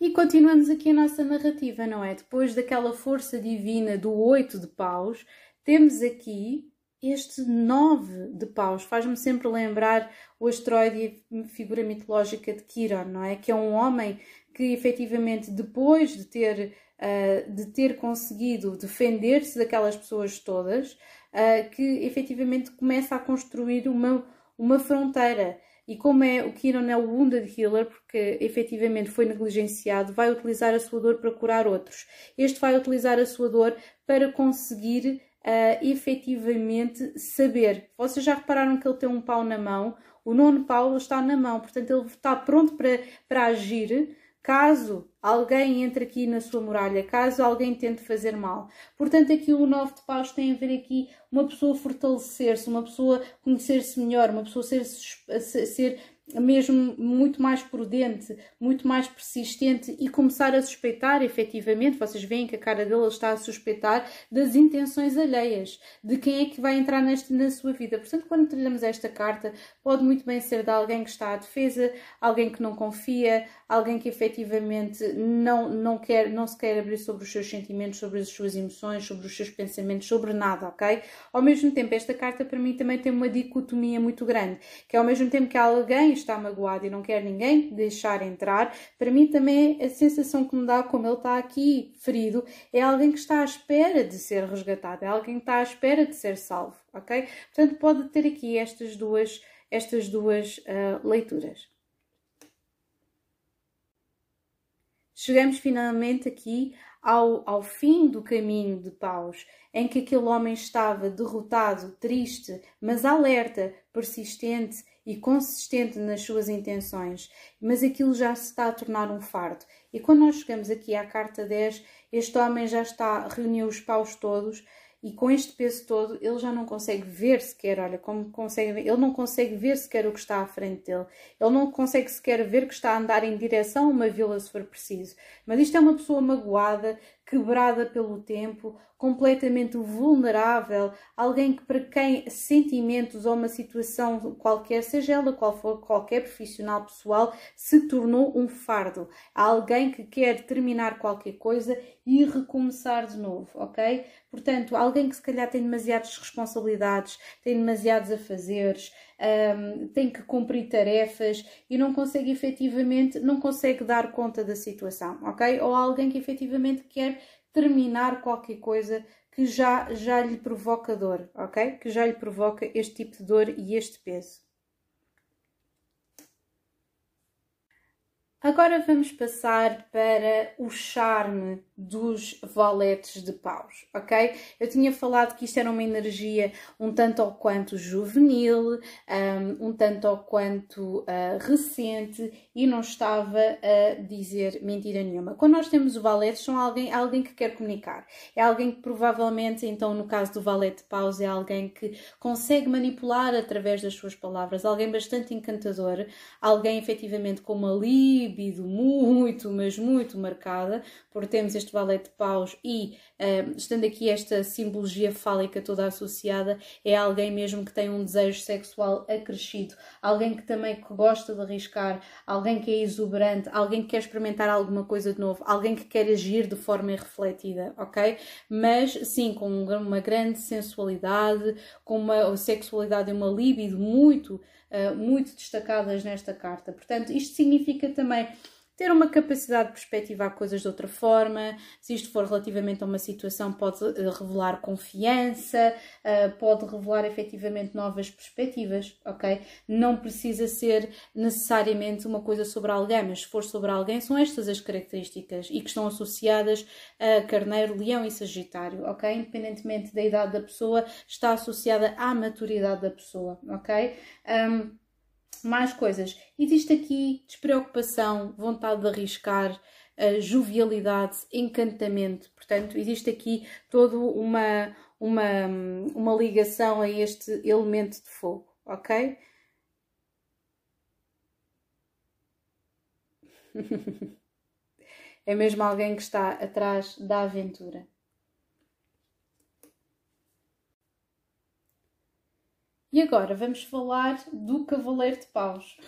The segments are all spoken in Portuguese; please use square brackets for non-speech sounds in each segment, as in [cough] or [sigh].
E continuamos aqui a nossa narrativa, não é? Depois daquela força divina do oito de paus, temos aqui este nove de paus. Faz-me sempre lembrar o asteroide figura mitológica de Quiron, não é? Que é um homem que efetivamente depois de ter, uh, de ter conseguido defender-se daquelas pessoas todas, uh, que efetivamente começa a construir uma, uma fronteira e como é o Kieran é o Wounded Healer, porque efetivamente foi negligenciado, vai utilizar a sua dor para curar outros. Este vai utilizar a sua dor para conseguir uh, efetivamente saber. Vocês já repararam que ele tem um pau na mão? O nono pau está na mão, portanto ele está pronto para, para agir caso alguém entre aqui na sua muralha, caso alguém tente fazer mal. Portanto, aqui o nove de paus tem a ver aqui uma pessoa fortalecer-se, uma pessoa conhecer-se melhor, uma pessoa ser, ser mesmo muito mais prudente, muito mais persistente e começar a suspeitar, efetivamente, vocês veem que a cara dele está a suspeitar das intenções alheias, de quem é que vai entrar neste, na sua vida. Portanto, quando trilhamos esta carta, pode muito bem ser de alguém que está à defesa, alguém que não confia, alguém que efetivamente não, não, quer, não se quer abrir sobre os seus sentimentos, sobre as suas emoções, sobre os seus pensamentos, sobre nada, ok? Ao mesmo tempo, esta carta para mim também tem uma dicotomia muito grande, que é ao mesmo tempo que alguém está magoado e não quer ninguém deixar entrar, para mim também a sensação que me dá, como ele está aqui ferido, é alguém que está à espera de ser resgatado, é alguém que está à espera de ser salvo, ok? Portanto, pode ter aqui estas duas, estas duas uh, leituras. Chegamos finalmente aqui ao, ao fim do caminho de paus, em que aquele homem estava derrotado, triste, mas alerta, persistente e consistente nas suas intenções, mas aquilo já se está a tornar um fardo. E quando nós chegamos aqui à carta 10, este homem já está, reuniu os paus todos e com este peso todo ele já não consegue ver sequer, olha, como consegue ele não consegue ver sequer o que está à frente dele, ele não consegue sequer ver que está a andar em direção a uma vila se for preciso. Mas isto é uma pessoa magoada, quebrada pelo tempo, completamente vulnerável, alguém que para quem sentimentos ou uma situação qualquer, seja ela qual for, qualquer profissional pessoal, se tornou um fardo. Alguém que quer terminar qualquer coisa e recomeçar de novo, ok? Portanto, alguém que se calhar tem demasiadas responsabilidades, tem demasiados afazeres, um, tem que cumprir tarefas e não consegue efetivamente, não consegue dar conta da situação, ok? Ou alguém que efetivamente quer terminar qualquer coisa que já, já lhe provoca dor, ok? Que já lhe provoca este tipo de dor e este peso. Agora vamos passar para o charme dos valetes de paus, ok? Eu tinha falado que isto era uma energia um tanto ou quanto juvenil, um, um tanto ou quanto uh, recente e não estava a dizer mentira nenhuma. Quando nós temos o valete, são alguém, alguém que quer comunicar. É alguém que provavelmente, então no caso do valete de paus, é alguém que consegue manipular através das suas palavras, alguém bastante encantador, alguém efetivamente com uma muito, mas muito marcada, porque temos este valete de paus e, estando aqui esta simbologia fálica toda associada, é alguém mesmo que tem um desejo sexual acrescido, alguém que também que gosta de arriscar, alguém que é exuberante, alguém que quer experimentar alguma coisa de novo, alguém que quer agir de forma irrefletida, ok? Mas sim, com uma grande sensualidade, com uma sexualidade e uma libido muito, uh, muito destacadas nesta carta. Portanto, isto significa também ter uma capacidade de perspectivar coisas de outra forma, se isto for relativamente a uma situação, pode eh, revelar confiança, eh, pode revelar efetivamente novas perspectivas, ok? Não precisa ser necessariamente uma coisa sobre alguém, mas se for sobre alguém, são estas as características e que estão associadas a Carneiro, Leão e Sagitário, ok? Independentemente da idade da pessoa, está associada à maturidade da pessoa, ok? Um, mais coisas. Existe aqui despreocupação, vontade de arriscar, uh, jovialidade, encantamento. Portanto, existe aqui toda uma, uma, uma ligação a este elemento de fogo, ok? [laughs] é mesmo alguém que está atrás da aventura. E agora vamos falar do Cavaleiro de Paus.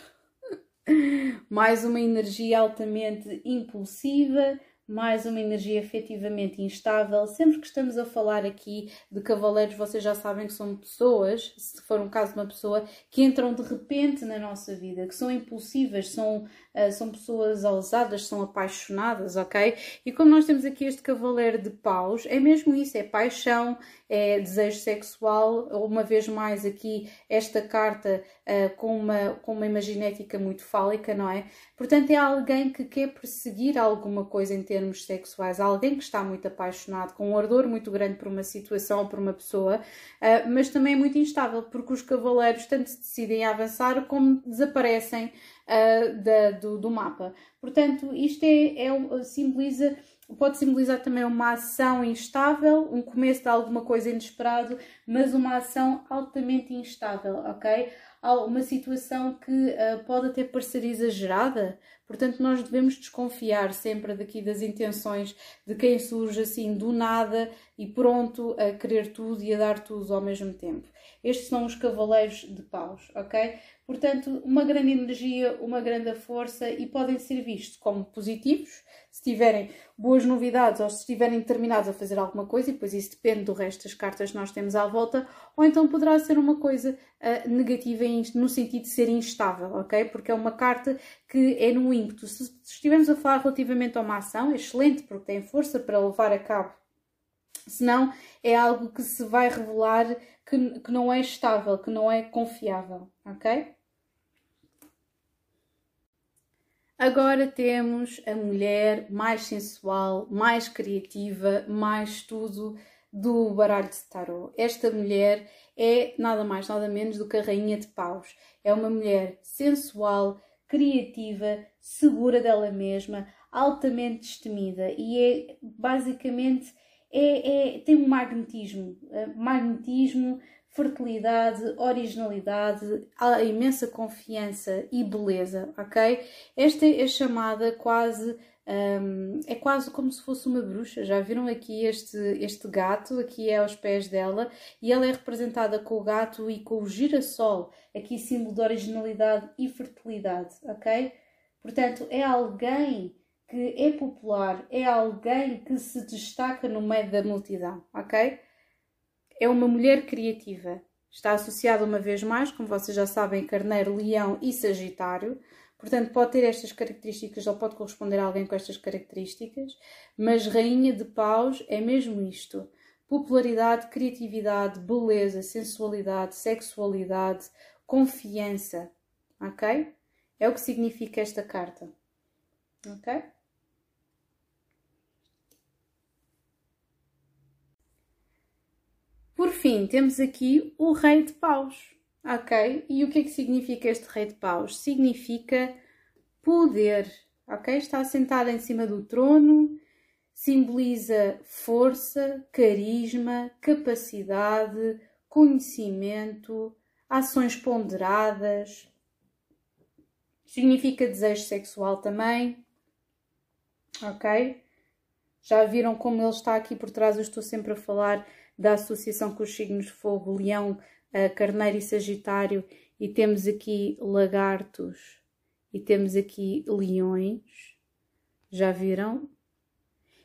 mais uma energia altamente impulsiva, mais uma energia efetivamente instável. Sempre que estamos a falar aqui de cavaleiros, vocês já sabem que são pessoas, se for um caso de uma pessoa, que entram de repente na nossa vida, que são impulsivas, são, uh, são pessoas ousadas, são apaixonadas, ok? E como nós temos aqui este cavaleiro de paus, é mesmo isso, é paixão, é desejo sexual, uma vez mais aqui esta carta uh, com, uma, com uma imaginética muito fálica, não é? Portanto, é alguém que quer perseguir alguma coisa em termos sexuais, alguém que está muito apaixonado, com um ardor muito grande por uma situação ou por uma pessoa, uh, mas também é muito instável, porque os cavaleiros tanto se decidem a avançar como desaparecem uh, da, do, do, mapa. Portanto, isto é, é simboliza pode simbolizar também uma ação instável, um começo de alguma coisa inesperado, mas uma ação altamente instável, ok? Uma situação que uh, pode até parecer exagerada, portanto, nós devemos desconfiar sempre daqui das intenções de quem surge assim do nada e pronto a querer tudo e a dar tudo ao mesmo tempo. Estes são os cavaleiros de paus, ok? Portanto, uma grande energia, uma grande força e podem ser vistos como positivos se tiverem boas novidades ou se estiverem determinados a fazer alguma coisa, e depois isso depende do resto das cartas que nós temos à volta, ou então poderá ser uma coisa uh, negativa no sentido de ser instável, ok? Porque é uma carta que é no ímpeto. Se estivermos a falar relativamente a uma ação, é excelente porque tem força para levar a cabo. Senão é algo que se vai revelar que, que não é estável, que não é confiável, ok? Agora temos a mulher mais sensual, mais criativa, mais tudo do baralho de tarot. Esta mulher é nada mais, nada menos do que a rainha de paus. É uma mulher sensual, criativa, segura dela mesma, altamente destemida e é basicamente é, é, tem um magnetismo, eh, magnetismo fertilidade, originalidade, a imensa confiança e beleza, ok? Esta é chamada quase um, é quase como se fosse uma bruxa. Já viram aqui este, este gato, aqui é aos pés dela, e ela é representada com o gato e com o girassol, aqui símbolo de originalidade e fertilidade, ok? Portanto, é alguém que é popular, é alguém que se destaca no meio da multidão, ok? É uma mulher criativa. Está associada uma vez mais, como vocês já sabem, Carneiro, Leão e Sagitário. Portanto, pode ter estas características ou pode corresponder a alguém com estas características, mas Rainha de Paus é mesmo isto: popularidade, criatividade, beleza, sensualidade, sexualidade, confiança. Ok? É o que significa esta carta. Ok? Fim, temos aqui o Rei de Paus. Ok? E o que é que significa este Rei de Paus? Significa poder. Ok? Está sentado em cima do trono, simboliza força, carisma, capacidade, conhecimento, ações ponderadas. Significa desejo sexual também. Ok? Já viram como ele está aqui por trás? Eu estou sempre a falar da associação com os signos de fogo, leão, carneiro e sagitário, e temos aqui lagartos e temos aqui leões, já viram?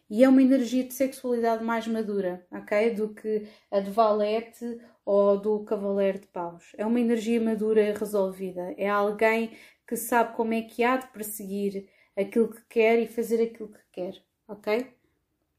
E é uma energia de sexualidade mais madura, ok? Do que a de valete ou do cavaleiro de paus. É uma energia madura e resolvida. É alguém que sabe como é que há de perseguir aquilo que quer e fazer aquilo que quer, ok?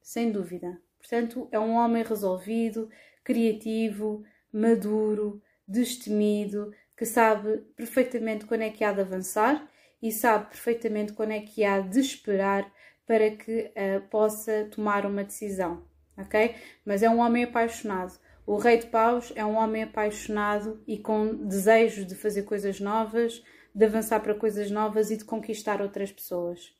Sem dúvida. Portanto, é um homem resolvido, criativo, maduro, destemido, que sabe perfeitamente quando é que há de avançar e sabe perfeitamente quando é que há de esperar para que uh, possa tomar uma decisão, ok? Mas é um homem apaixonado. O Rei de Paus é um homem apaixonado e com desejo de fazer coisas novas, de avançar para coisas novas e de conquistar outras pessoas.